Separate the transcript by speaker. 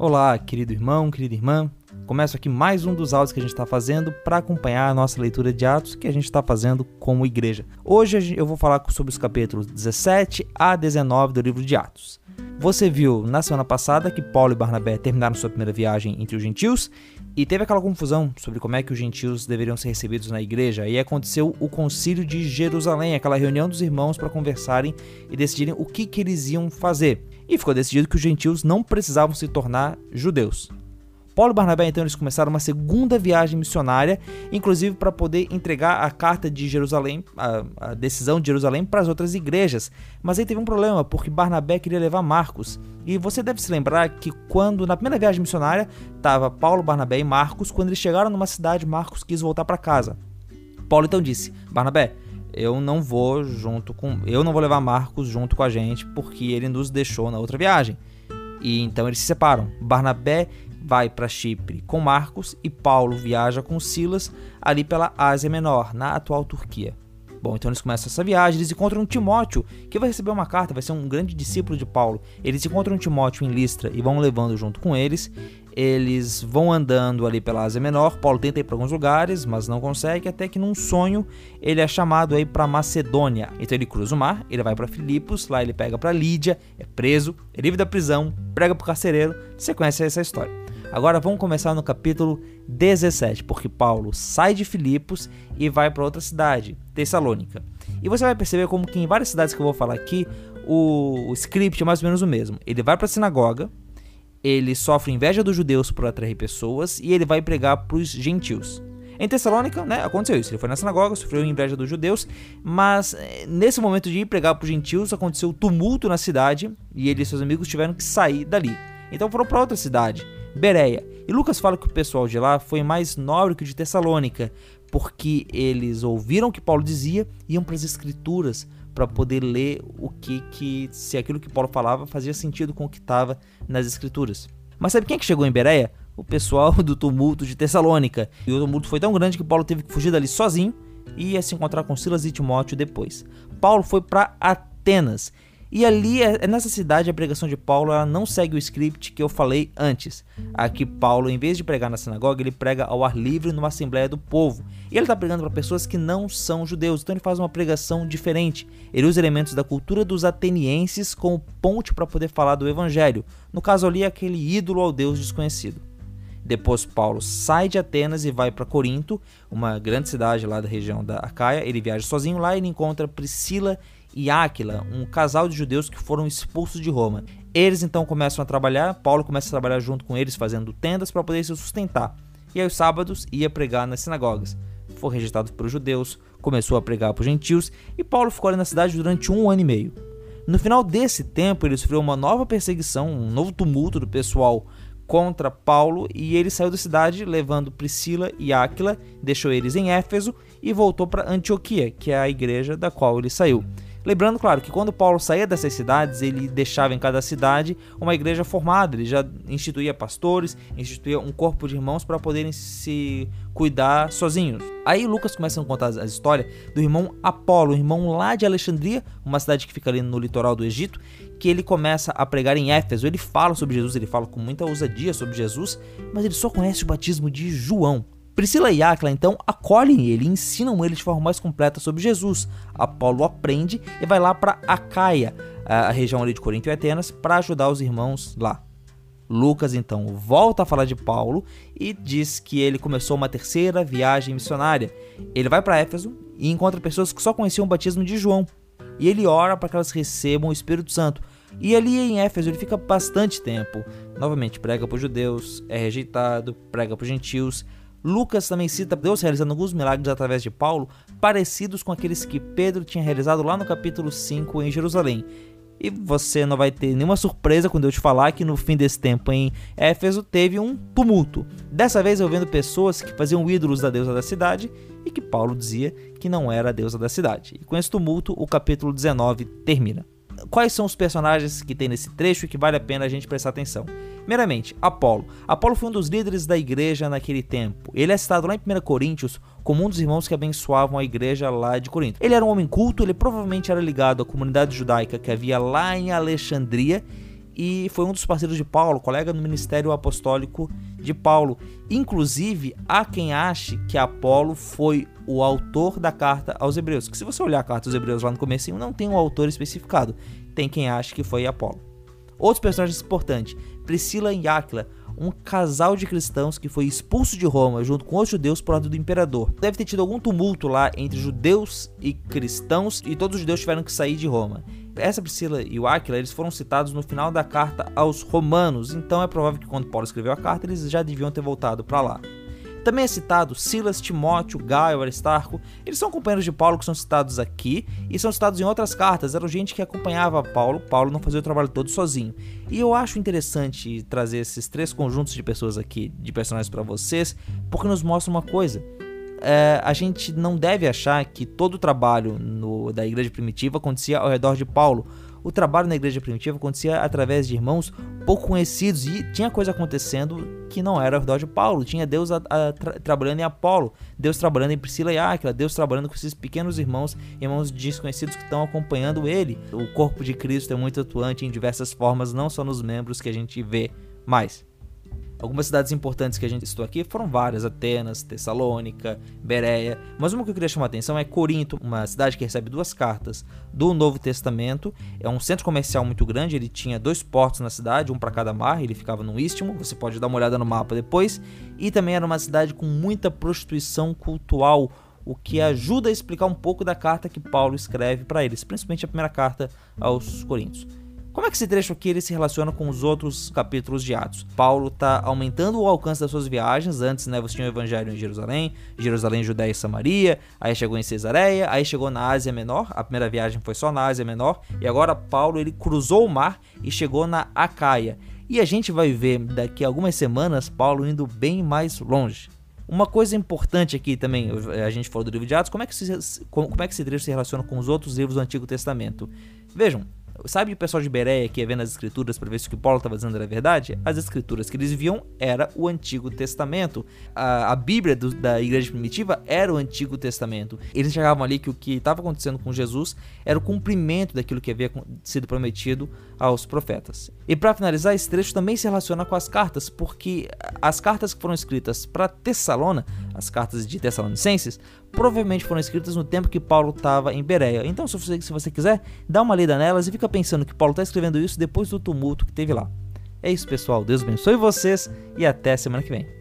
Speaker 1: Olá, querido irmão, querida irmã. Começo aqui mais um dos áudios que a gente está fazendo para acompanhar a nossa leitura de Atos que a gente está fazendo como igreja. Hoje eu vou falar sobre os capítulos 17 a 19 do livro de Atos. Você viu na semana passada que Paulo e Barnabé terminaram sua primeira viagem entre os gentios e teve aquela confusão sobre como é que os gentios deveriam ser recebidos na igreja. E aconteceu o concílio de Jerusalém, aquela reunião dos irmãos para conversarem e decidirem o que, que eles iam fazer. E ficou decidido que os gentios não precisavam se tornar judeus. Paulo e Barnabé então eles começaram uma segunda viagem missionária, inclusive para poder entregar a carta de Jerusalém, a, a decisão de Jerusalém para as outras igrejas. Mas aí teve um problema, porque Barnabé queria levar Marcos. E você deve se lembrar que quando na primeira viagem missionária estava Paulo, Barnabé e Marcos, quando eles chegaram numa cidade, Marcos quis voltar para casa. Paulo então disse: "Barnabé, eu não vou junto com, eu não vou levar Marcos junto com a gente porque ele nos deixou na outra viagem." E então eles se separam. Barnabé vai para Chipre com Marcos e Paulo viaja com Silas ali pela Ásia Menor, na atual Turquia. Bom, então eles começam essa viagem, eles encontram Timóteo, que vai receber uma carta, vai ser um grande discípulo de Paulo. Eles encontram Timóteo em Listra e vão levando junto com eles. Eles vão andando ali pela Ásia Menor. Paulo tenta ir para alguns lugares, mas não consegue, até que num sonho ele é chamado aí para Macedônia. Então ele cruza o mar, ele vai para Filipos, lá ele pega para Lídia, é preso, é livre da prisão, prega para o carcereiro. Você conhece essa história. Agora vamos começar no capítulo 17, porque Paulo sai de Filipos e vai para outra cidade, Tessalônica. E você vai perceber como que em várias cidades que eu vou falar aqui, o, script é mais ou menos o mesmo. Ele vai para a sinagoga, ele sofre inveja dos judeus por atrair pessoas e ele vai pregar para os gentios. Em Tessalônica, né, aconteceu isso. Ele foi na sinagoga, sofreu inveja dos judeus, mas eh, nesse momento de ir pregar para os gentios, aconteceu tumulto na cidade e ele e seus amigos tiveram que sair dali. Então foram para outra cidade. Bereia. E Lucas fala que o pessoal de lá foi mais nobre que o de Tessalônica, porque eles ouviram o que Paulo dizia e iam para as escrituras para poder ler o que, que se aquilo que Paulo falava fazia sentido com o que estava nas escrituras. Mas sabe quem é que chegou em Bereia? O pessoal do tumulto de Tessalônica. E o tumulto foi tão grande que Paulo teve que fugir dali sozinho e ia se encontrar com Silas e Timóteo depois. Paulo foi para Atenas e ali, é, é nessa cidade, a pregação de Paulo ela não segue o script que eu falei antes. Aqui, Paulo, em vez de pregar na sinagoga, ele prega ao ar livre numa assembleia do povo. E ele está pregando para pessoas que não são judeus, então ele faz uma pregação diferente. Ele usa elementos da cultura dos atenienses como ponte para poder falar do evangelho. No caso ali, aquele ídolo ao Deus desconhecido. Depois Paulo sai de Atenas e vai para Corinto, uma grande cidade lá da região da Acaia. Ele viaja sozinho lá e ele encontra Priscila e Áquila, um casal de judeus que foram expulsos de Roma. Eles então começam a trabalhar, Paulo começa a trabalhar junto com eles, fazendo tendas para poder se sustentar. E aí, os sábados, ia pregar nas sinagogas. Foi rejeitado pelos judeus, começou a pregar para os gentios, e Paulo ficou ali na cidade durante um ano e meio. No final desse tempo, ele sofreu uma nova perseguição, um novo tumulto do pessoal contra Paulo, e ele saiu da cidade levando Priscila e Áquila, deixou eles em Éfeso e voltou para Antioquia, que é a igreja da qual ele saiu. Lembrando, claro, que quando Paulo saía dessas cidades, ele deixava em cada cidade uma igreja formada, ele já instituía pastores, instituía um corpo de irmãos para poderem se cuidar sozinhos. Aí Lucas começa a contar a história do irmão Apolo, um irmão lá de Alexandria, uma cidade que fica ali no litoral do Egito, que ele começa a pregar em Éfeso. Ele fala sobre Jesus, ele fala com muita ousadia sobre Jesus, mas ele só conhece o batismo de João. Priscila e Aquila então acolhem ele e ensinam ele de forma mais completa sobre Jesus. Apolo aprende e vai lá para Acaia, a região ali de Corinto e Atenas, para ajudar os irmãos lá. Lucas então volta a falar de Paulo e diz que ele começou uma terceira viagem missionária. Ele vai para Éfeso e encontra pessoas que só conheciam o batismo de João. E ele ora para que elas recebam o Espírito Santo. E ali em Éfeso ele fica bastante tempo. Novamente, prega para os judeus, é rejeitado, prega para os gentios, Lucas também cita Deus realizando alguns milagres através de Paulo, parecidos com aqueles que Pedro tinha realizado lá no capítulo 5 em Jerusalém. E você não vai ter nenhuma surpresa quando eu te falar que no fim desse tempo em Éfeso teve um tumulto. Dessa vez eu vendo pessoas que faziam ídolos da deusa da cidade e que Paulo dizia que não era a deusa da cidade. E com esse tumulto o capítulo 19 termina quais são os personagens que tem nesse trecho que vale a pena a gente prestar atenção. Primeiramente, Apolo. Apolo foi um dos líderes da igreja naquele tempo. Ele é citado lá em 1 Coríntios como um dos irmãos que abençoavam a igreja lá de Corinto. Ele era um homem culto, ele provavelmente era ligado à comunidade judaica que havia lá em Alexandria e foi um dos parceiros de Paulo, colega no ministério apostólico de Paulo. Inclusive, há quem ache que Apolo foi o autor da carta aos Hebreus. Que se você olhar a carta aos Hebreus lá no começo, não tem um autor especificado. Tem quem ache que foi Apolo. Outros personagens importantes, Priscila e Áquila, um casal de cristãos que foi expulso de Roma junto com os judeus por ordem do imperador. Deve ter tido algum tumulto lá entre judeus e cristãos e todos os judeus tiveram que sair de Roma. Essa Priscila e o Áquila, eles foram citados no final da carta aos romanos, então é provável que quando Paulo escreveu a carta, eles já deviam ter voltado para lá. Também é citado Silas, Timóteo, Gaio, Aristarco. Eles são companheiros de Paulo que são citados aqui e são citados em outras cartas. Eram gente que acompanhava Paulo. Paulo não fazia o trabalho todo sozinho. E eu acho interessante trazer esses três conjuntos de pessoas aqui, de personagens para vocês, porque nos mostra uma coisa. É, a gente não deve achar que todo o trabalho no, da igreja primitiva acontecia ao redor de Paulo o trabalho na igreja primitiva acontecia através de irmãos pouco conhecidos e tinha coisa acontecendo que não era ao redor de Paulo. Tinha Deus a, a, tra, trabalhando em Apolo, Deus trabalhando em Priscila e Áquila, Deus trabalhando com esses pequenos irmãos, irmãos desconhecidos que estão acompanhando ele. O corpo de Cristo é muito atuante em diversas formas, não só nos membros que a gente vê mais. Algumas cidades importantes que a gente citou aqui foram várias: Atenas, Tessalônica, Bereia. Mas uma que eu queria chamar a atenção é Corinto, uma cidade que recebe duas cartas do Novo Testamento. É um centro comercial muito grande, ele tinha dois portos na cidade, um para cada mar, ele ficava no istmo. Você pode dar uma olhada no mapa depois. E também era uma cidade com muita prostituição cultural o que ajuda a explicar um pouco da carta que Paulo escreve para eles, principalmente a primeira carta aos Coríntios. Como é que esse trecho aqui ele se relaciona com os outros capítulos de Atos? Paulo está aumentando o alcance das suas viagens. Antes, né, você tinha o evangelho em Jerusalém, Jerusalém, Judéia e Samaria. Aí chegou em Cesareia, aí chegou na Ásia Menor. A primeira viagem foi só na Ásia Menor. E agora Paulo ele cruzou o mar e chegou na Acaia. E a gente vai ver daqui a algumas semanas Paulo indo bem mais longe. Uma coisa importante aqui também, a gente falou do livro de Atos, como é que, se, como é que esse trecho se relaciona com os outros livros do Antigo Testamento? Vejam, Sabe o pessoal de Bereia que ia vendo as escrituras para ver se o que Paulo estava dizendo era verdade? As escrituras que eles viam era o Antigo Testamento. A, a Bíblia do, da igreja primitiva era o Antigo Testamento. Eles enxergavam ali que o que estava acontecendo com Jesus era o cumprimento daquilo que havia sido prometido aos profetas. E para finalizar, esse trecho também se relaciona com as cartas, porque as cartas que foram escritas para Tessalona, as cartas de Tessalonicenses, provavelmente foram escritas no tempo que Paulo estava em Bereia. Então, se você, se você quiser, dá uma lida nelas e fica pensando que Paulo está escrevendo isso depois do tumulto que teve lá. É isso, pessoal. Deus abençoe vocês e até semana que vem.